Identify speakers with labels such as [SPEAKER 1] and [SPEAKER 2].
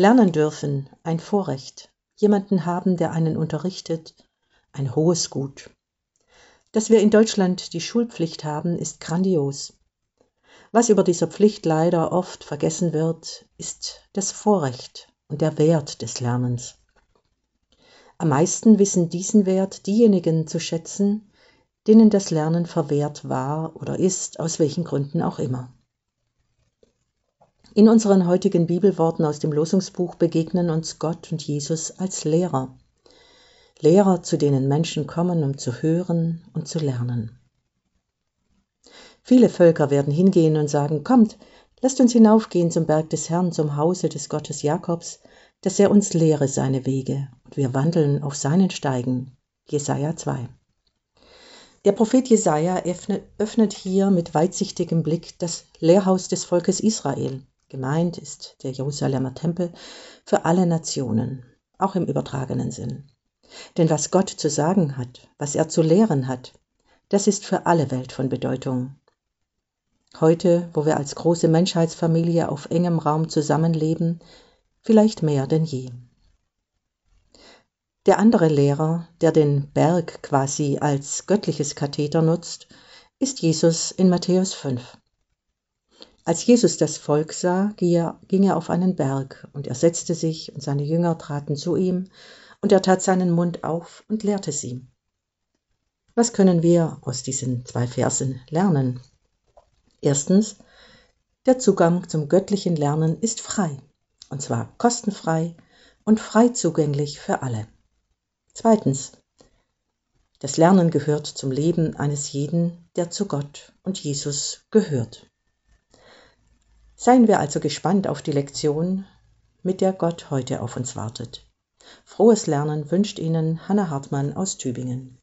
[SPEAKER 1] Lernen dürfen, ein Vorrecht, jemanden haben, der einen unterrichtet, ein hohes Gut. Dass wir in Deutschland die Schulpflicht haben, ist grandios. Was über dieser Pflicht leider oft vergessen wird, ist das Vorrecht und der Wert des Lernens. Am meisten wissen diesen Wert diejenigen zu schätzen, denen das Lernen verwehrt war oder ist, aus welchen Gründen auch immer. In unseren heutigen Bibelworten aus dem Losungsbuch begegnen uns Gott und Jesus als Lehrer. Lehrer, zu denen Menschen kommen, um zu hören und zu lernen. Viele Völker werden hingehen und sagen, kommt, lasst uns hinaufgehen zum Berg des Herrn, zum Hause des Gottes Jakobs, dass er uns lehre seine Wege und wir wandeln auf seinen Steigen. Jesaja 2. Der Prophet Jesaja öffnet hier mit weitsichtigem Blick das Lehrhaus des Volkes Israel. Gemeint ist der Jerusalemer Tempel für alle Nationen, auch im übertragenen Sinn. Denn was Gott zu sagen hat, was er zu lehren hat, das ist für alle Welt von Bedeutung. Heute, wo wir als große Menschheitsfamilie auf engem Raum zusammenleben, vielleicht mehr denn je. Der andere Lehrer, der den Berg quasi als göttliches Katheter nutzt, ist Jesus in Matthäus 5. Als Jesus das Volk sah, ging er auf einen Berg, und er setzte sich, und seine Jünger traten zu ihm, und er tat seinen Mund auf und lehrte sie. Was können wir aus diesen zwei Versen lernen? Erstens, der Zugang zum göttlichen Lernen ist frei und zwar kostenfrei und frei zugänglich für alle. Zweitens. Das Lernen gehört zum Leben eines jeden, der zu Gott und Jesus gehört. Seien wir also gespannt auf die Lektion, mit der Gott heute auf uns wartet. Frohes Lernen wünscht Ihnen Hanna Hartmann aus Tübingen.